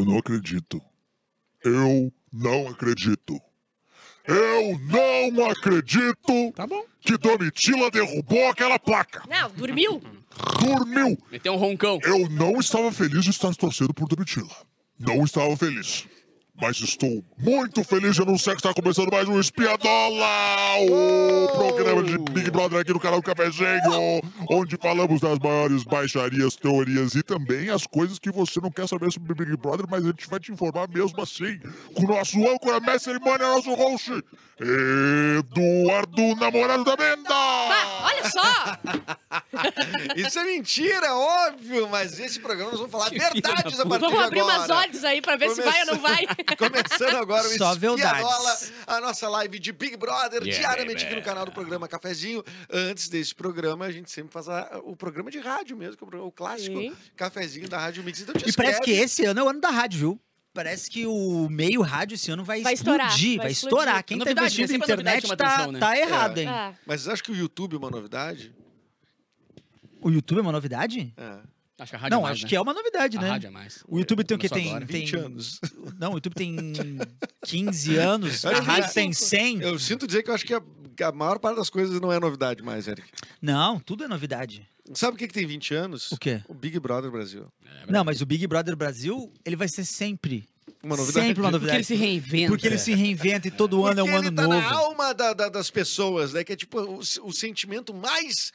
Eu não acredito. Eu não acredito. Eu não acredito Tá bom. que Domitila derrubou aquela placa. Não, dormiu? Dormiu. Meteu um roncão. Eu não estava feliz de estar torcendo por Domitila. Não estava feliz. Mas estou muito feliz de anunciar que está começando mais um Espiadola! O programa de Big Brother aqui no canal do Cafezinho, onde falamos das maiores baixarias, teorias e também as coisas que você não quer saber sobre Big Brother, mas a gente vai te informar mesmo assim. Com o nosso âncora, mestre cerimônia, nosso host, Eduardo, namorado da Benda! Ah, olha só! Isso é mentira, óbvio, mas esse programa nós vamos falar verdades a partir Vamos de abrir agora. umas odds aí pra ver se vai ou não vai. Começando agora o Só Espiadola, a nossa live de Big Brother, Yeah, diariamente baby. aqui no canal do programa Cafezinho. Antes desse programa, a gente sempre faz a- o programa de rádio mesmo, que é o programa- o clássico Sim. Cafezinho da Rádio Mix. Então te E parece que esse ano é o ano da rádio, viu? Parece que o meio rádio esse ano vai, Vai estourar, explodir, vai vai, explodir. estourar. Quem É tá novidade, investindo né? em internet tá, atenção, né? tá errado, hein? Ah, Mas acha que o YouTube é uma novidade? O YouTube é uma novidade? É. Acho que a rádio é Não, mais, acho né? que é uma novidade, A né? rádio é mais. O YouTube tem o que? Começou Tem, agora. tem 20 anos. Não, o YouTube tem 15 anos, a Acho que rádio tem 25. 100. Eu sinto dizer que eu acho que a, que a maior parte das coisas não é novidade mais, Eric. Não, tudo é novidade. Sabe o que, que tem 20 anos? O quê? O Big Brother Brasil. Não, mas o Big Brother Brasil, ele vai ser sempre. Uma novidade. Sempre uma Porque ele novidade. se reinventa. Porque ele se reinventa e todo ano é um Porque ano ele tá novo. na alma da- da- das pessoas, né? Que é tipo o, o sentimento mais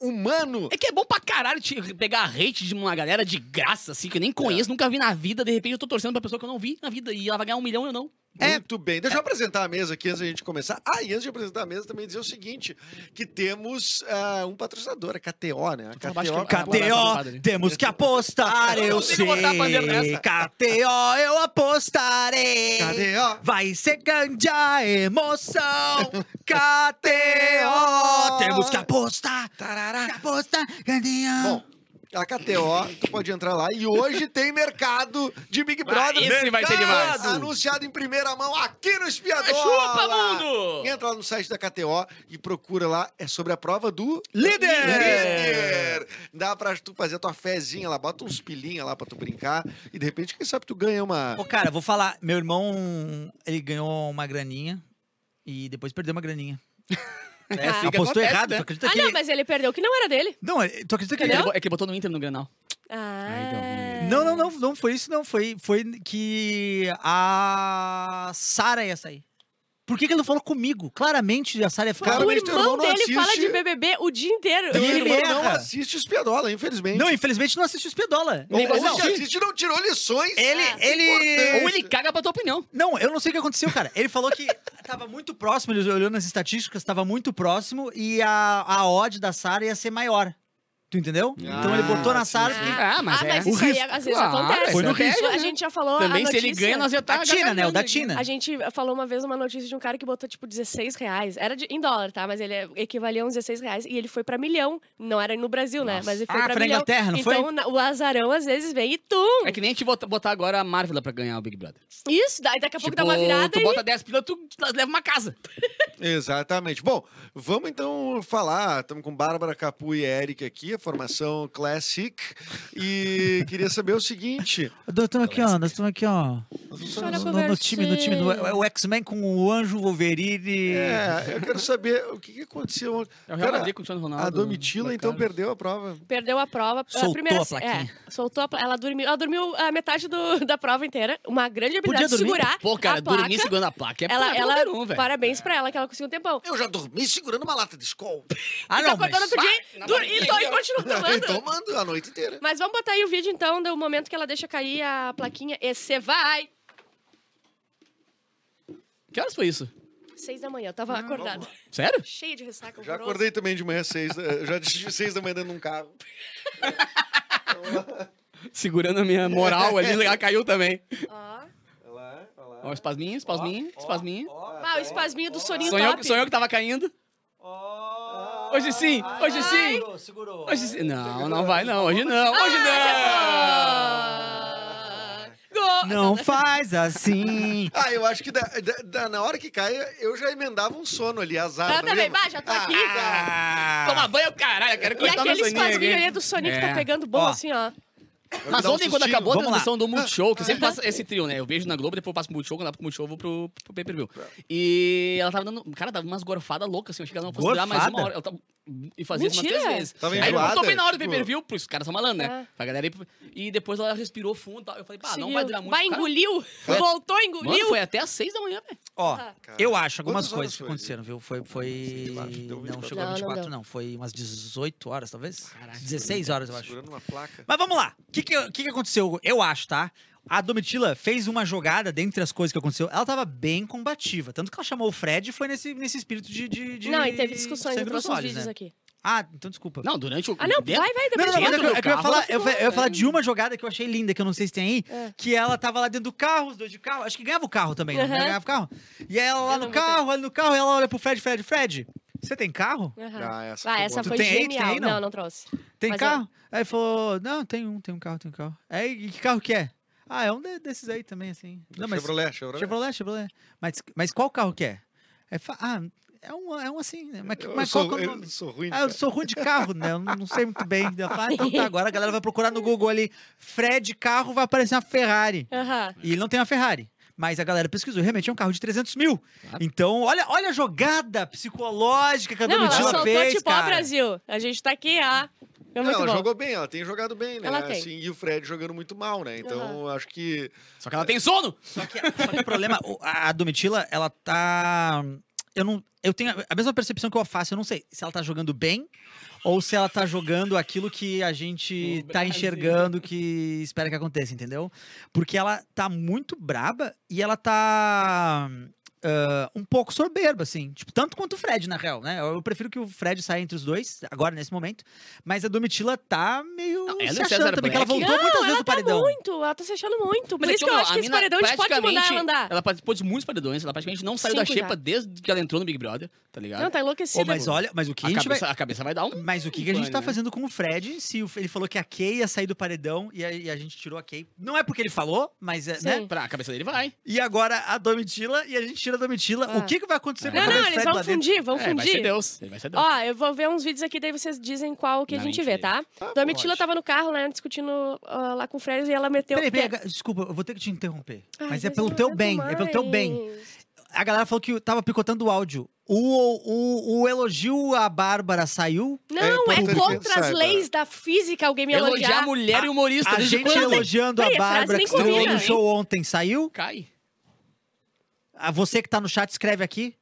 humano. É que é bom pra caralho te- pegar hate de uma galera de graça, assim, que eu nem conheço, nunca vi na vida. De repente eu tô torcendo pra pessoa que eu não vi na vida e ela vai ganhar um milhão e eu não. É. Muito bem. Deixa eu apresentar a mesa aqui antes da gente começar. Ah, e antes de apresentar a mesa, também dizer o seguinte: que temos ah, um patrocinador, a KTO, né? A KTO, eu- KTO, temos que apostar, eu consigo botar a bandeira sei. KTO, eu apostarei. KTO. Vai ser grande a emoção. KTO, temos que apostar. Tarará. Que apostar, grandinha. Bom, a KTO, tu pode entrar lá. E hoje tem mercado de Big Brother. esse vai ser demais. Anunciado em primeira mão aqui no Espiador. Chupa, mundo! Entra lá no site da KTO e procura lá. É sobre a prova do Líder! Líder! Dá pra tu fazer a tua fezinha lá, bota uns pilinha lá pra tu brincar. E de repente, quem sabe tu ganha uma. Ô, cara, vou falar. Meu irmão, ele ganhou uma graninha e depois perdeu uma graninha. É Ah. assim que Apostou acontece, errado. né? Tu acredita Ah, que não, ele... mas ele perdeu o que não era dele. Não, ele- tu acredita que É que ele... É que botou no Inter no Granal. Ah. Não, não, não, não foi isso, não. Foi, foi que a Sara ia sair. Por que, que ele não falou comigo? Claramente a Sara ia ficar. O teu irmão irmão não dele fala assiste- de BBB o dia inteiro. Teu E ele irmão não erra. assiste Espiadola, infelizmente. Não, infelizmente não assistiu Espiedola. Ou, Nem ou se assistir. assiste não tirou lições. Ele, Ah, ele... importante. Ou ele caga pra tua opinião. Não, eu não sei o que aconteceu, cara. Ele falou que tava muito próximo, ele olhou nas estatísticas, tava muito próximo e a, a odd da Sara ia ser maior. Tu entendeu? então ele botou na Ah, Sara porque... Ah, mas ah, é. mas O isso aí risco. às vezes Claro, acontece. Foi no risco. A gente já falou Também, a se ele notícia. ganha, nós ia estar A Tina, né? O da Tina. A gente falou uma vez uma notícia de um cara que botou, tipo, 16 reais. Era de- em dólar, tá? Mas ele é- equivalia a uns 16 reais. E ele foi pra milhão. Não era no Brasil, né? Mas ele foi Ah, pra na milhão. Inglaterra, não foi? então, o azarão às vezes vem e tum! É que nem a gente bota- botar agora a Marvel pra ganhar o Big Brother. Isso, daí daqui a pouco Tipo, dá uma virada tu e... bota 10 pila, tu leva uma casa. Exatamente. Bom, vamos então falar. Estamos com Bárbara Capu e Eric aqui, formação Classic. E queria saber o seguinte: Nós estamos aqui, ó. Nós estamos aqui, ó. No, no time, no time. No, é o X-Men com o Anjo Wolverine. é, eu quero saber o que, que aconteceu. ontem. É o Real Cara, Madrid com o Cristiano Ronaldo. a Domitila então perdeu a prova. Perdeu a prova. Soltou primeira, a plaquinha. É, soltou a pla- Ela dormiu, ela dormiu a metade do- da prova inteira. Uma grande habilidade Podia de dormir? segurar Pô, cara, a placa. dormir segurando a placa é ela, pra ela, um, velho. parabéns pra ela que ela conseguiu um tempão. Eu já dormi segurando uma lata de Skol. Ah, não, mas... dia na dur- barriguinha. e, to- e continua tomando. Tomando a noite inteira. Mas vamos botar aí o vídeo, então, do momento que ela deixa cair a plaquinha. E você vai! Que horas foi isso? Seis da manhã, eu tava acordada. Sério? Cheia de ressaca. Já acordei também de manhã seis, já de seis da manhã dentro de um carro. Segurando a minha moral ali, ela caiu também. Ó. Olha lá, olha lá. Ó, espasminho, espasminho, espasminho. Ah, o espasminho do soninho Sonhou, top. sonhou que tava caindo. Hoje sim, hoje sim. Segurou, segurou. Hoje sim. Não, não vai não, hoje não, hoje não. Ah, Gol! Não faz assim. Ah, eu acho que da- da- da- na hora que cai, eu já emendava um sono ali, azar. Eu tá também, vendo? bah, já tô aqui. Ah. Toma banho, caralho, eu quero E cortar meu aquele soninho espasminho aqui. ali do soninho que É. tá pegando bom, Ó. assim, ó. Mas ontem, quando acabou a transmissão do Multishow, que eu sempre passo esse trio, né? Eu vejo na Globo, depois eu passo pro Multishow, quando eu pro Multishow, eu vou pro, pro pay-per-view. E ela tava dando... Cara, tava umas gorfadas loucas, assim. Eu achei que ela não fosse durar mais uma hora. Ela tava... E fazia isso umas Mentira. três vezes. Tava Aí eu enjoada, tô bem na hora do tipo- pay-per-view, por isso os caras são malandros, né? Ah. Pra galera ir... E depois ela respirou fundo e tal. Eu falei, pá, não vai durar muito. Vai, engoliu. Voltou, Mano, engoliu. foi até às seis da manhã, velho. Ó, Ah. eu acho algumas coisas que aconteceram, viu? Foi. foi... Eu deu Não 24. chegou a Não, não 24, deu. não. Foi umas 18 horas, talvez? Caraca, 16 horas, eu acho. Segurando uma placa. Mas vamos lá. O que, que, que que aconteceu? Eu acho, tá? A Domitila fez uma jogada dentre as coisas que aconteceu. Ela tava bem combativa. Tanto que ela chamou o Fred e foi nesse, nesse espírito de, de, de Não, e teve discussões, uns olhos, vídeos né? aqui. Ah, então desculpa. Não, durante o... Ah, não, dentro- vai, vai, Não, depois não, não, é eu- do é que eu ia carro, falar, ela eu, eu ia falar é. de uma jogada que eu achei linda, que eu não sei se tem aí, É. que ela tava lá dentro do carro, os dois de carro, acho que ganhava o carro também, né? Aham. Ganhava o carro. E ela lá Eu no não botei. carro, olha no carro, e ela olha pro Fred, Fred, Fred, você tem carro? Aham. Ah, essa Ah, foi essa foi tem aí? Tu tem genial. aí, não? não? não, trouxe. Tem Mas carro? Aí falou, não, tem um, tem um carro, tem um carro. Aí, e que carro que é? Ah, é um de- desses aí também, assim. Não, mas Chevrolet, Chevrolet. Chevrolet, Chevrolet. Mas, mas qual carro que é? Aí fa- ah, é um, é um assim, né? Mas, Eu, mas sou, qual que é o eu nome? sou ruim. Ah, eu sou ruim de carro, né? Eu não, sei muito bem. Eu falo, ah, então tá, agora a galera vai procurar no Google ali. Fred carro, vai aparecer uma Ferrari. Aham. E ele não tem uma Ferrari. Mas a galera pesquisou, realmente é um carro de 300 mil. Claro. Então, olha, olha a jogada psicológica que a Não, ela Domitila soltou fez, tipo, ó, cara. Brasil. A gente tá aqui, ó. É Não, ela bom. jogou bem, ela tem jogado bem, né? Ela tem. Assim, e o Fred jogando muito mal, né? Então, eu acho que. Só que ela tem sono! Só que, só que o problema, a a Domitila, ela tá. Eu não. Eu tenho a mesma percepção que eu faço. Eu não sei se ela tá jogando bem ou se ela tá jogando aquilo que a gente O tá Brasil. enxergando que espera que aconteça, entendeu? Porque ela tá muito braba e ela tá. Ah, um pouco soberba, assim. Tipo, tanto quanto o Fred, na real, né? Eu prefiro que o Fred saia entre os dois, agora, nesse momento. Mas a Domitila tá meio Não, ela se achando César também, que ela voltou muitas Não, vezes ela do tá paredão. muito, ela tá se achando muito. Por Mas isso que eu ó, acho a que esse paredão a gente pode mandar ela andar. Ela participou de muitos paredões, ela praticamente não saiu da Cinco xepa já. desde que ela entrou no Big Brother, tá ligado? Não, tá enlouquecida. mas olha, mas o que a, a, gente vai. cabeça, a cabeça vai dar um... Mas o que, que a gente tá né? fazendo com o Fred? Se o- ele falou que a Kay ia sair do paredão e a, e a gente tirou a Kay. Não é porque ele falou, mas é, né? Sim. Pra a cabeça dele vai. E agora a Domitila e a gente tira a Domitila. Ah. O que, que vai acontecer com Não, a não, do eles Fred vão fundir, vão É, vai ser fundir. Deus. Ele vai ser Deus. Ó, eu vou ver uns vídeos aqui, daí vocês dizem qual que a Não, gente mentira. vê, tá? Ah, Domitila tava no carro, né, discutindo ah, lá com o Fred e ela meteu Peraí, o pé. peraí, desculpa, eu vou ter que te interromper. Ai, mas é pelo não teu aguento bem, é pelo teu bem. mais. A galera falou que tava picotando o áudio. O, o, o elogio à Bárbara saiu. Não, É, é, contra as leis da física alguém me Elogiar elogiar. a mulher e o humorista. A desde gente quando? elogiando a a Bárbara que estreou no show ontem saiu. Cai. Você que tá no chat, escreve aqui.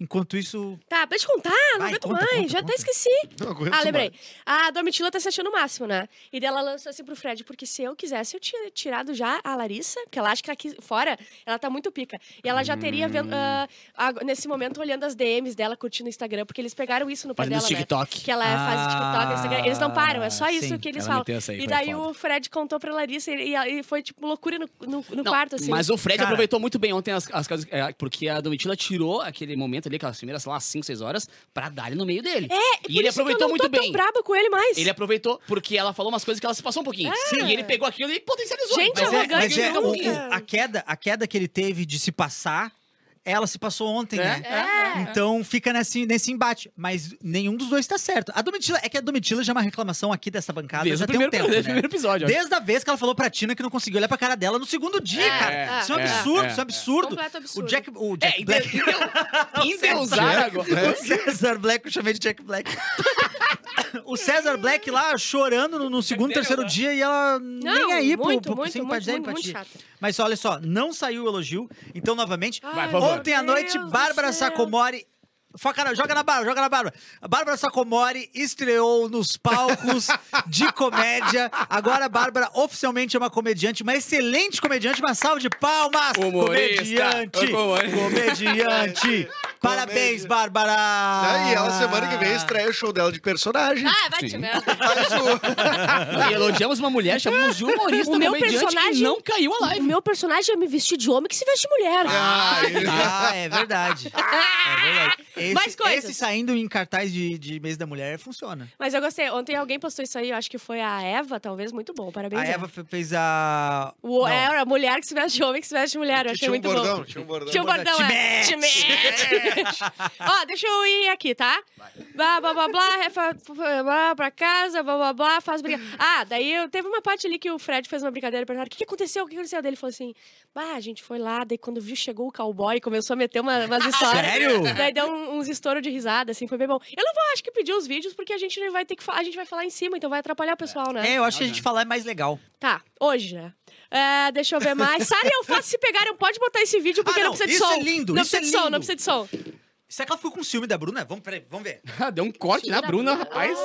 Enquanto isso. Tá, deixa eu contar, não Vai, aguento conta, mais, conta, já conta. até esqueci. Não aguento Ah, lembrei. mais. A Domitila tá se achando o máximo, né? E dela lançou assim pro Fred, porque se eu quisesse, eu tinha tirado já a Larissa, porque ela acha que aqui fora ela tá muito pica. E ela já teria, Hum. vendo, ah, ag- nesse momento, olhando as DMs dela, curtindo o Instagram, porque eles pegaram isso no pé dela, né? TikTok. Que ela faz TikTok, Instagram. Eles não param, é só Ah, isso sim. que eles falam. aí, E daí o Fred contou pra Larissa e, e foi, tipo, loucura no, no, no Não, quarto, assim. Mas o Fred Cara. aproveitou muito bem ontem as, as casas. é, porque a Domitila tirou aquele momento ali, aquelas primeiras, sei lá, 5, 6 horas, pra dar ele no meio dele. É, e ele aproveitou eu não muito tô bem. braba com ele mais. Ele aproveitou porque ela falou umas coisas que ela se passou um pouquinho. É. E ele pegou aquilo e potencializou. Gente, Mas é, arrogante mas é o- a, queda, a queda que ele teve de se passar, ela se passou ontem, É, né? É. Então fica nesse, nesse embate. Mas nenhum dos dois tá certo. A Domitila, é que a Domitila já é uma reclamação aqui dessa bancada Desde já o tem um primeiro, tempo, desde o né? primeiro episódio. ó. Desde a vez que ela falou pra Tina que não conseguiu olhar pra cara dela no segundo dia, É, cara. é, isso é um é, absurdo, é, isso é um absurdo. Completo absurdo. O Jack, o É, Jack Black. Endeusar agora. O César Black, eu chamei de Jack Black. o César Black lá chorando no, no segundo, terceiro né? dia e ela Não, nem aí pro, muito, pro muito, sem muito, muito, muito chata. Mas olha só, não saiu o elogio. Então, novamente, Ai. Ontem à noite, Deus Bárbara. Sacomori. Foca na, joga na Bárbara, joga na Bárbara. A Bárbara Sacomori estreou nos palcos de comédia. Agora a Bárbara oficialmente é uma comediante, uma excelente comediante. Uma salva de palmas! Humorista. Comediante! Humorista. Comediante! Parabéns, Bárbara! Aí, ela semana que vem estreia o show dela de personagem. Ah, vai Sim. te merda. O- E elogiamos uma mulher, chamamos de humorista O meu comediante que personagem- não caiu a O live. meu personagem é me vestir de homem que se veste de mulher. Ah, Ah, é verdade. É verdade. Esse, Mais coisas. esse saindo em cartaz de, de mês da mulher funciona. Mas eu gostei. Ontem alguém postou isso aí, eu acho que foi a Eva, talvez. Muito bom, parabéns. A Eva fe- fez a. O, Não. é a mulher que se veste de homem que se veste de mulher. Eu achei tinha um muito bordão, bom. tinha um bordão. Tinha um bordão, é. mete. Ó, deixa eu ir aqui, tá? Blá, blá, blá, blá, refa- blá, pra casa, blá, blá, blá, faz briga. Ah, daí eu, teve uma parte ali que o Fred fez uma brincadeira, perguntaram, o que, que aconteceu, o que aconteceu? Daí ele falou assim, bah, a gente foi lá, daí quando viu, chegou o cowboy começou a meter uma, umas histórias. Sério? Daí deu um- uns estouros de risada, assim, foi bem bom. Eu não vou, acho que pedir os vídeos, porque a gente vai ter que falar, a gente vai falar em cima, então vai atrapalhar o pessoal, né? É, eu acho que a gente falar é mais legal. Tá, hoje, né? É, deixa eu ver mais. Sara e Alface se pegaram, pode botar esse vídeo, porque Ah, não, não, precisa de isso som. é lindo, não isso precisa é de som, lindo. não precisa de som. Será que ela ficou com ciúme da Bruna? Vamos, peraí, vamos ver. Deu um corte na Da Bruna, Bruna. rapaz.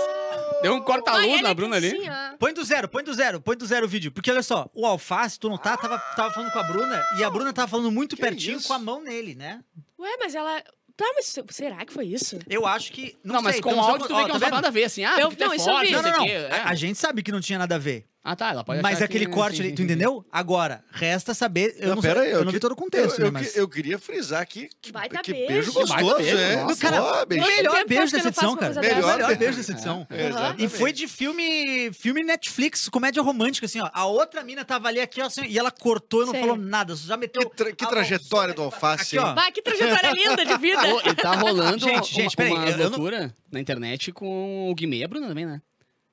Deu um corta-luz na é Bruna ali. Põe do zero, põe do zero, põe do zero o vídeo. Porque olha só, o Alface, tu não tá, tava, tava falando com a Bruna e a Bruna tava falando muito Que pertinho isso? com a mão nele, né? Ué, mas ela. Tá, mas será que foi isso? Eu acho que. Não, Não, mas sei, com o áudio tu ó, vê que tá não tem vendo? nada a ver, assim. Ah, Eu- é não, isso eu vi. Não, não, não. é. A, a gente sabe que não tinha nada a ver. Ah, tá, ela pode Mas aquele que- corte sim, ali, sim, tu sim. entendeu? Agora, resta saber. Eu não, pera sei, aí, eu não que- vi todo o contexto, eu, né? eu Mas. que- eu queria frisar aqui que, Baita que beijo. beijo Que gostoso, beijo, é. nossa. Cara, Ó, melhor beijo que dessa não edição, uma cara. Melhor. Melhor beijo dessa edição. É. E foi de filme, filme Netflix, comédia romântica, assim, ó. A outra mina tava ali aqui, ó, assim, e ela cortou e não Sei. falou nada, já meteu. Que, tra- que trajetória do alface, Aqui, ó. Vai, que trajetória linda de vida. Pô, e tá rolando Gente, uma, gente, peraí, uma não- loucura na internet com o Guimê e a Bruna também, né?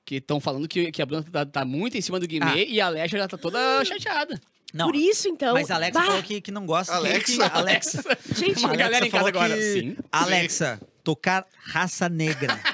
Que estão falando que, que a Bruna tá, tá muito em cima do Guimê Ah. e a Alexa já tá toda chateada. Não, Por isso, então. mas a Alexa Bah, falou que, que não gosta. Alexa. Que, Alexa. Gente, Uma galera em casa agora, que- sim. Alexa, tocar raça negra.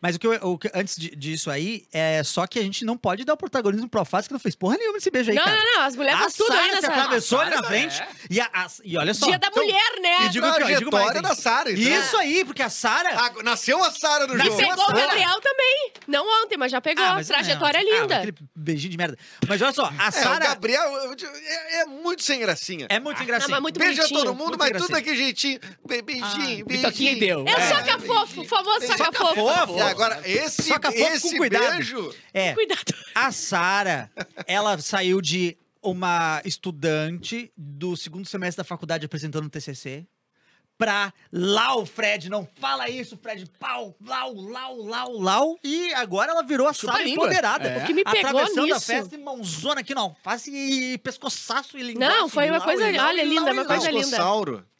Mas o que, eu- o que- antes de- disso aí, é só que a gente não pode dar o protagonismo pro Alface, que não fez porra nenhuma nesse beijo aí, Não, cara. não, não. As mulheres A fazem tudo aí Sara se nessa. atravessou ali na Sara, frente. é. E, a- a- e olha só. Dia da então- mulher, né? E digo, que, eu digo mais, Trajetória da? Sara, então. Isso aí, porque a Sara. Ah, nasceu a Sara no E jogo. pegou o Sara. Gabriel também. Não ontem, mas já pegou. Ah, mas- Trajetória não, linda. Ah, aquele beijinho de merda. Mas olha só, a É, o Sara Gabriel é, é muito sem gracinha. é muito Não, engraçado. mas muito Beija bonitinho. todo mundo, Muito mas gracinha. tudo daquele jeitinho. Be- Beijinho, e beijinho. deu. É o É. soca fofo, o famoso Soca fofo. Agora, esse, Soca com esse cuidado. beijo... É, Cuidado. a Sara, ela saiu de uma estudante do segundo semestre da faculdade apresentando um TCC pra Lau, Fred. Não fala isso, Fred. Pau, Lau, Lau, Lau, Lau. E agora ela virou a Chupa a língua. empoderada. É. O que me pegou Atravessando a nisso- festa e mãozona aqui na alface e pescoçaço e linguagem. Não, foi uma Lau, coisa- lau, olha, linda, uma coisa linda.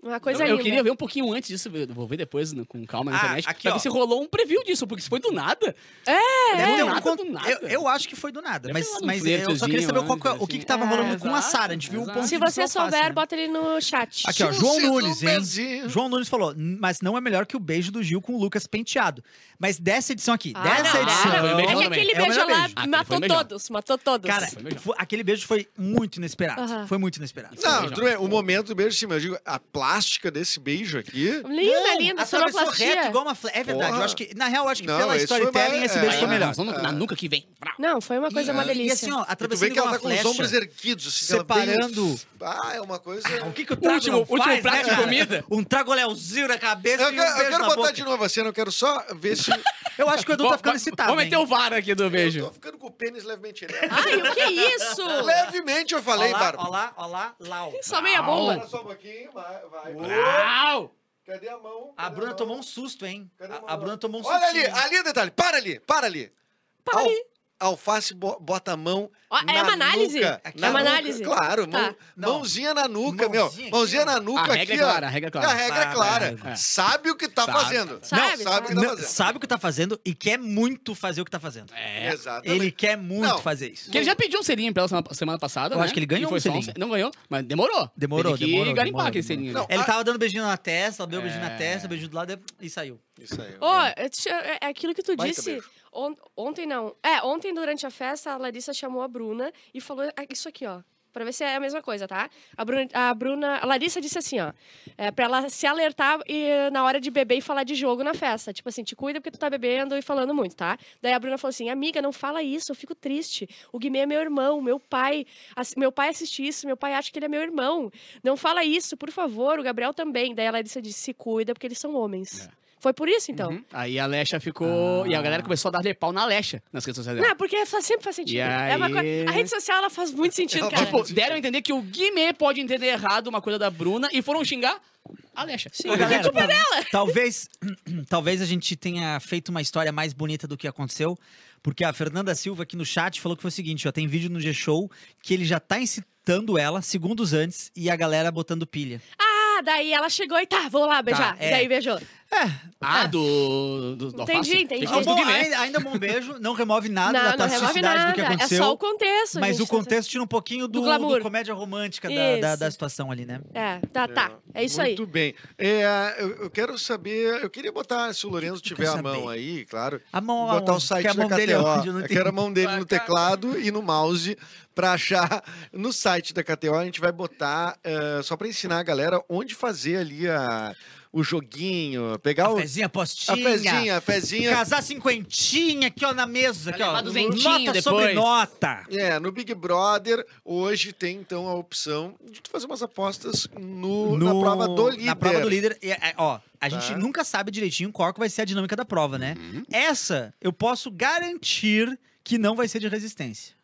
Uma coisa eu, linda. eu queria ver um pouquinho antes disso, vou ver depois né, com calma na Ah, internet, aqui, pra ó. ver se rolou um preview disso, porque se foi do nada. Deve ter um nada do nada. Eu, eu acho que foi do nada, Deve mas, um mas eu só queria saber qual flertezinho o que, que tava assim. rolando É, com a Sara. A gente viu exato, ponto Se você souber, né? bota ele no chat. Aqui, ó, João Nunes, hein? João Nunes falou, "N- mas não é melhor que o beijo do Gil com o Lucas penteado. Mas dessa edição aqui, Ah, dessa não, edição. Ah, foi o É melhor que aquele É beijo melhor lá beijo. Aquele matou melhor. todos, matou todos. Cara, melhor. aquele beijo foi muito inesperado. Aham. Foi muito inesperado. Não, tudo bem, o momento do beijo, sim, mas eu digo, a plástica desse beijo aqui... linda, Não, linda, sonoplastia. reto igual uma. É verdade, Porra. eu acho que, na real, eu acho que Não, pela storytelling esse beijo é, foi melhor. Nós vamos na nuca que vem. Não, foi uma coisa, uma E delícia. assim, ó, E atravessando vê que ela tá com os ombros erguidos, assim, separando... Ah, é uma coisa... O que que o trago Último- não prato né, de comida. Um tragoléuzinho na cabeça Eu e um quero, eu beijo quero na botar boca. de novo a cena, eu quero só ver se... Eu acho que o Edu tá ficando excitado, Vamos meter o VAR aqui do Eu beijo. tô ficando com o pênis levemente ereto. Ai, o que é isso? Levemente eu falei, Olá, Bárbara. olá, olá, Lau. Só meia bomba. Só um pouquinho, vai, vai. Uau! Cadê a mão? A Cadê Bruna mão? tomou um susto, hein? Cadê a A, mão? a Bruna tomou um susto. Olha ali, ali o detalhe. Para ali, para ali. Para Al- ali. Alface bo- bota a mão Ó, é na uma análise? nuca. Aqui Na é uma nuca, análise? Claro, mão- Tá. Não. mãozinha na nuca, meu. Mãozinha aqui, Mãozinha ó. na nuca A regra aqui, é ó. clara, a regra é clara. A regra é Sabe, clara. Sabe o que tá Sabe. fazendo. Sabe, Não, sabe o que tá fazendo. sabe o que tá fazendo e quer muito fazer o que tá fazendo. É. Exatamente. Ele quer muito Não. fazer isso. Que ele já pediu um selinho pra ela semana, semana passada, Eu né? acho que ele ganhou E foi um selinho. Não ganhou, mas demorou. Demorou, Teve que demorou, garimpar demorou, aquele selinho. Não, né? Ele a- tava dando beijinho na testa, deu beijinho na É. testa, beijinho do lado e saiu. Isso aí. Ó, é é aquilo que tu disse. On- ontem não. É, ontem durante a festa, a Larissa chamou a Bruna e falou isso aqui, ó. Pra ver se é a mesma coisa, tá? A Bruna, a, Bruna, a Larissa disse assim, ó. É, pra ela se alertar e, na hora de beber e falar de jogo na festa. Tipo assim, te cuida porque tu tá bebendo e falando muito, tá? Daí a Bruna falou assim: amiga, não fala isso, eu fico triste. O Guimê é meu irmão, meu pai. meu pai assiste isso, meu pai acha que ele é meu irmão. Não fala isso, por favor. O Gabriel também. Daí a Larissa disse: se cuida porque eles são homens. Foi por isso, então. Uhum. Aí a Alexa ficou. E a galera começou a dar pau na Alexa nas redes sociais dela. Não, porque sempre faz sentido. É uma aí? coi- A rede social ela faz muito sentido, Ela cara. Tipo, deram a entender que o Guimê pode entender errado uma coisa da Bruna e foram xingar a Alexa. Sim, Ô, galera, culpa é dela. Talvez, talvez a gente tenha feito uma história mais bonita do que aconteceu, porque a Fernanda Silva aqui no chat falou que foi o seguinte, ó, tem vídeo no G-Show que ele já tá incitando ela segundos antes e a galera botando pilha. Ah, Ah, daí ela chegou e tá, vou lá beijar. é. Daí beijou. Ah, do, do, do Entendi, entendi. Ah, bom, Guimê. ainda, ainda bom beijo, não remove nada não, da toxicidade nada. do que É aconteceu. só o contexto. Mas gente, o contexto tira um pouquinho do, Do glamour. do comédia romântica da, da, da situação ali, né? É, tá, tá. É isso aí. Muito bem. É, eu, eu quero saber, eu queria botar, se o Lourenço tiver a mão aí, claro, A mão botar o site Porque a da mão dele é KTO. onde? Eu não Eu quero a mão dele no teclado e no mouse para achar no site da KTO. A gente vai botar, eh, só para ensinar a galera onde fazer ali a, o joguinho, pegar o, A fezinha, a postinha. fezinha, a fezinha. Casar cinquentinha aqui, ó, na mesa. Aqui, ó. Nota sobre depois. nota. É, no Big Brother, hoje tem então a opção de tu fazer umas apostas no, na No- prova do líder. Na prova do líder. E, é, ó, a gente Tá. nunca sabe direitinho qual que vai ser a dinâmica da prova, né? Uhum. Essa, eu posso garantir que não vai ser de resistência.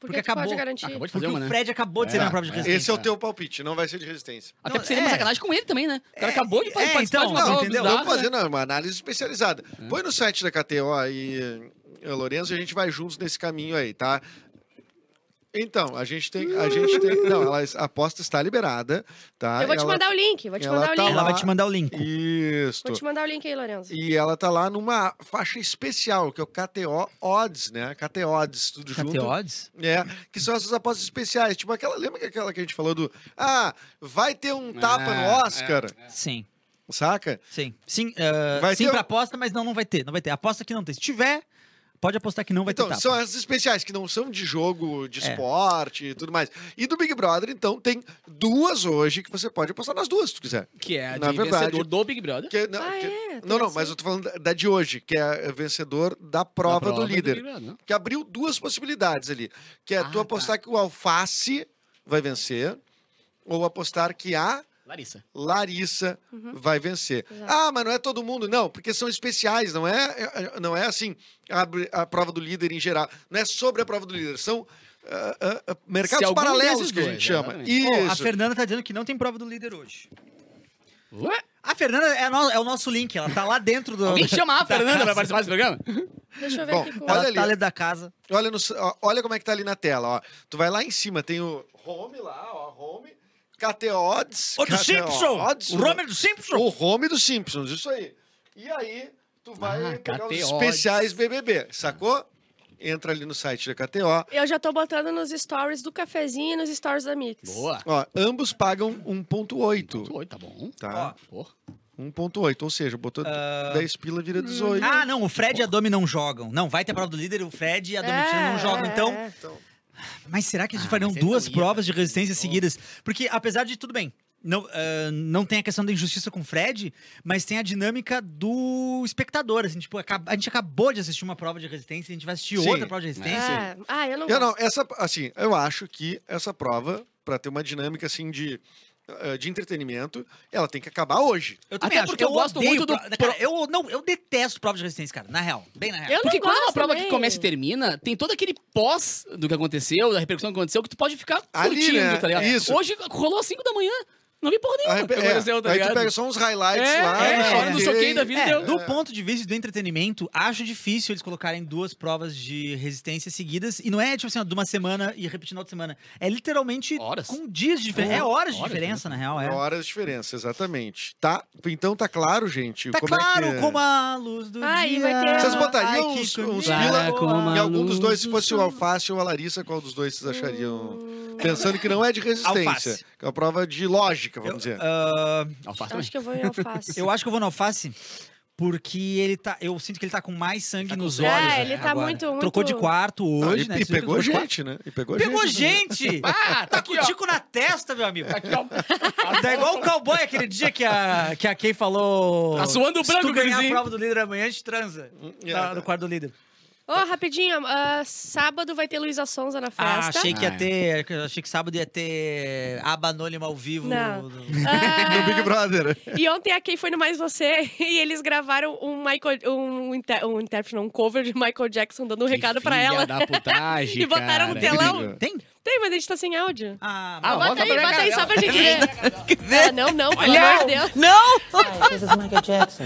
Por porque que tu pode acabou. garantir? Acabou de fazer Porque uma, o né? Fred acabou de É, ser na prova de é. resistência. Esse é o teu palpite, não vai ser de resistência. Até Não, porque seria uma é. sacanagem com ele também, né? O cara acabou de É, participar então, de uma não, prova entendeu? bizarra, Vamos fazer né? não, uma análise especializada. Põe no site da KTO aí, eh, Lourenço, e a gente vai juntos nesse caminho aí, tá? Então, a gente tem. A gente tem. Não, ela, a aposta está liberada, tá? Eu vou te Ela- mandar o link, vou te ela mandar o tá link. Ela lá. vai te mandar o link. Isso. Vou te mandar o link aí, Lorenzo. E ela tá lá numa faixa especial, que é o KTO Odds, né? KTO Odds, tudo KT junto. Odds? É, que são essas apostas especiais. Tipo aquela, lembra que aquela que a gente falou do. Ah, vai ter um tapa no É, Oscar, Sim, saca? sim. Sim, ah, Vai sim ter pra aposta, mas não, não vai ter. Não vai ter. Aposta que não tem. Se tiver, pode apostar que não vai Então, ter tapa. são essas especiais, que não são de jogo, de É. esporte e tudo mais. E do Big Brother, então, tem duas hoje que você pode apostar nas duas, se tu quiser. Que é a Na de verdade- vencedor do Big Brother. Que, não, Ah, que- é? não, não, mas eu tô falando da, de hoje, que é vencedor da prova, Da do líder. Brother, né? que abriu duas possibilidades ali. Que é Ah, tu apostar que o Alface vai vencer, ou apostar que a Larissa. Larissa Uhum. vai vencer. Exato. Ah, mas não é todo mundo, não, porque são especiais, não é, é- não é assim abre a prova do líder em geral. Não é sobre a prova do líder, são ah, ah, mercados paralelos que a gente chama. a. Fernanda tá dizendo que não tem prova do líder hoje. Ué? A Fernanda é, no- é o nosso link, ela tá lá dentro do. Alguém chama a da Fernanda pra casa. participar desse programa? Deixa eu ver Bom, aqui olha Ela ali. tá ali da casa. Olha, no- olha como é que tá ali na tela, ó. Tu vai lá em cima, tem o home lá, Odds. O do Simpson! Odds, O Romer do Simpson! O home dos Simpsons, isso aí. E aí, tu vai Ah, pegar os especiais Odds. BBB, sacou? Entra ali no site da KTO. Eu já tô botando nos stories do cafezinho e nos stories da Mix. Boa. Ó, ambos pagam 1.8, Oi, tá bom. tá? Porra. 1.8, ou seja, botou Ah. 10 pila, vira 18. Ah, não, o Fred e a Domi não jogam. Não, vai ter a prova do líder, o Fred e a Domitina não jogam. é, Então, é. Mas será que eles Ah, fariam duas ia, provas de resistência seguidas? Porque, apesar de tudo bem, não, ah, não tem a questão da injustiça com o Fred, mas tem a dinâmica do espectador. Assim, tipo, a gente acabou de assistir uma prova de resistência, a gente vai assistir Sim. outra prova de resistência. É. Ah, eu não Eu gosto. não, essa, assim, eu acho que essa prova, pra ter uma dinâmica, assim, de, de entretenimento, ela tem que acabar hoje. Eu também Até acho. porque eu gosto odeio muito do pro- Cara, eu, não, eu detesto provas de resistência, cara. Na real. Bem na real. Eu Porque quando é uma gosto prova também. que começa e termina, tem todo aquele pós do que aconteceu, da repercussão que aconteceu, que tu pode ficar Ali, curtindo, né? tá ligado? Isso. Hoje rolou às 5 da manhã. Não vi porra nenhuma Aí, o que é, aconteceu, tá aí ligado? tu pega só uns highlights É, lá. é, não sei é, o no quê. choquei da vida. É, deu. do ponto de vista do entretenimento, acho difícil eles colocarem duas provas de resistência seguidas. E não é, tipo assim, ó, de uma semana e repetir na outra semana. É literalmente Horas. com dias de diferença. É Horas, horas de horas, diferença, na real. É. Horas de diferença, exatamente. Tá? Então tá claro, gente. Tá como claro é que... como a luz do Ai, dia. vai ter- Vocês botariam Ai, uns, uns pila como em a algum dos dois, se fosse o. Alface ou a Larissa, qual dos dois vocês achariam? Pensando que não é de resistência, Alface. que é uma prova de lógica, Eu, vamos dizer. ah, Alface Eu acho que eu vou em alface. eu acho que eu vou no alface. Porque ele tá. Eu sinto que ele tá com mais sangue Tá com nos olhos. É, né, ele tá agora. muito- muito- Trocou de quarto Ah, hoje, e, né? e pegou gente, né? E pegou, Pegou gente. gente! Ah, Tá com o tico na testa, meu amigo. Aqui, ó. Tá igual o cowboy aquele dia que a, que a Kay falou. Tá suando Se branco, tu ganhar a gurizinho." prova do líder amanhã, a gente transa. É. Tá, no quarto do líder. Ô, rapidinho, ah, sábado vai ter Luísa Sonza na Ah, festa. achei que ia Ah, é. ter. Achei que sábado ia ter aba anônima ao vivo. Não. no- Ah, No Big Brother. E ontem a Kay foi no Mais Você e eles gravaram um Michael, um, inter, um intérprete, não, um cover de Michael Jackson dando um recado pra ela. da putagem, E botaram no cara. telão. Tem? Tem, mas a gente tá sem áudio. Ah, Ah, mas- bota bota aí, bota aí, só pra gente ver. Ah, não, não, pelo Olha! amor de Deus. Hi, this is Michael Jackson.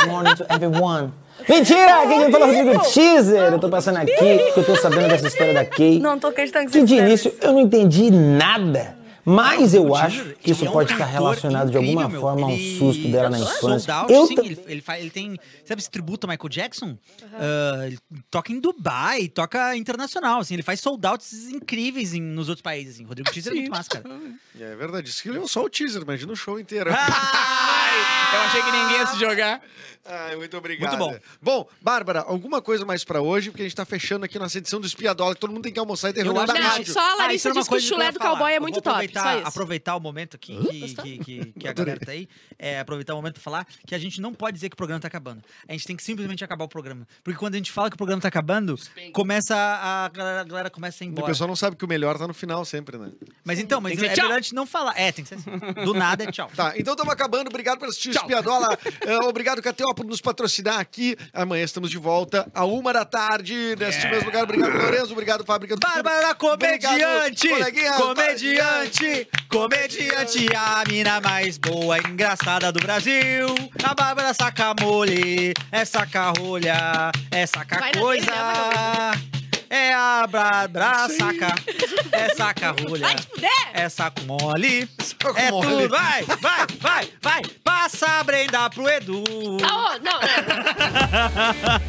Good morning to everyone. Mentira! Quem fala o Rodrigo Teaser. Eu tô passando aqui porque eu tô sabendo dessa história da Kay. Não tô acreditando que Que você de fizeram início eu não entendi nada. Mas eu O acho que isso é pode estar relacionado de alguma forma a um susto dela na infância. Eu ele, ele, faz, ele tem, sabe esse tributo a Michael Jackson? Ah, ele toca em Dubai, toca internacional, assim, ele faz sold outs incríveis nos outros países, assim. Rodrigo Teaser é muito massa, cara. É verdade, isso que ele é só o teaser, imagina o show inteiro. Eu achei que ninguém ia se jogar. Ai, muito obrigado. Muito bom. Bom, Bárbara, alguma coisa mais pra hoje? Porque a gente tá fechando aqui nossa edição do Espiadola, que todo mundo tem que almoçar e ter Eu reunião acho da rádio. só a Ah, Larissa uma disse que o coisa que eu chulé do falar. cowboy é muito top. Aproveitar, aproveitar o momento aqui que, que, que, que a galera tá aí. É, aproveitar o momento pra falar que a gente não pode dizer que o programa tá acabando. A gente tem que simplesmente acabar o programa. Porque quando a gente fala que o programa tá acabando, começa a, a galera, a galera começa a ir E o embora. pessoal não sabe que o melhor tá no final sempre, né? Mas então, mas que é melhor a gente não falar. É, tem que ser assim. Do nada é tchau. Tá, então estamos acabando. Obrigado por assistir o Espiadola. É, obrigado, KTO, por nos patrocinar aqui. Amanhã estamos de volta, a uma da tarde, neste mesmo lugar. Obrigado, Lourenço. Obrigado, Fábrica do. Bárbara, comediante! Obrigado, coleguinha. Comediante! Comediante, a mina mais boa e engraçada do Brasil. A Bárbara saca mole, é saca rolha, é saca coisa. É a Bárbara saca, é saca rolha, Vai te fuder! é saco mole. Saco É mole. tudo, vai, vai, vai, vai. Passa a Brenda pro Edu. Tá, ô, não, não.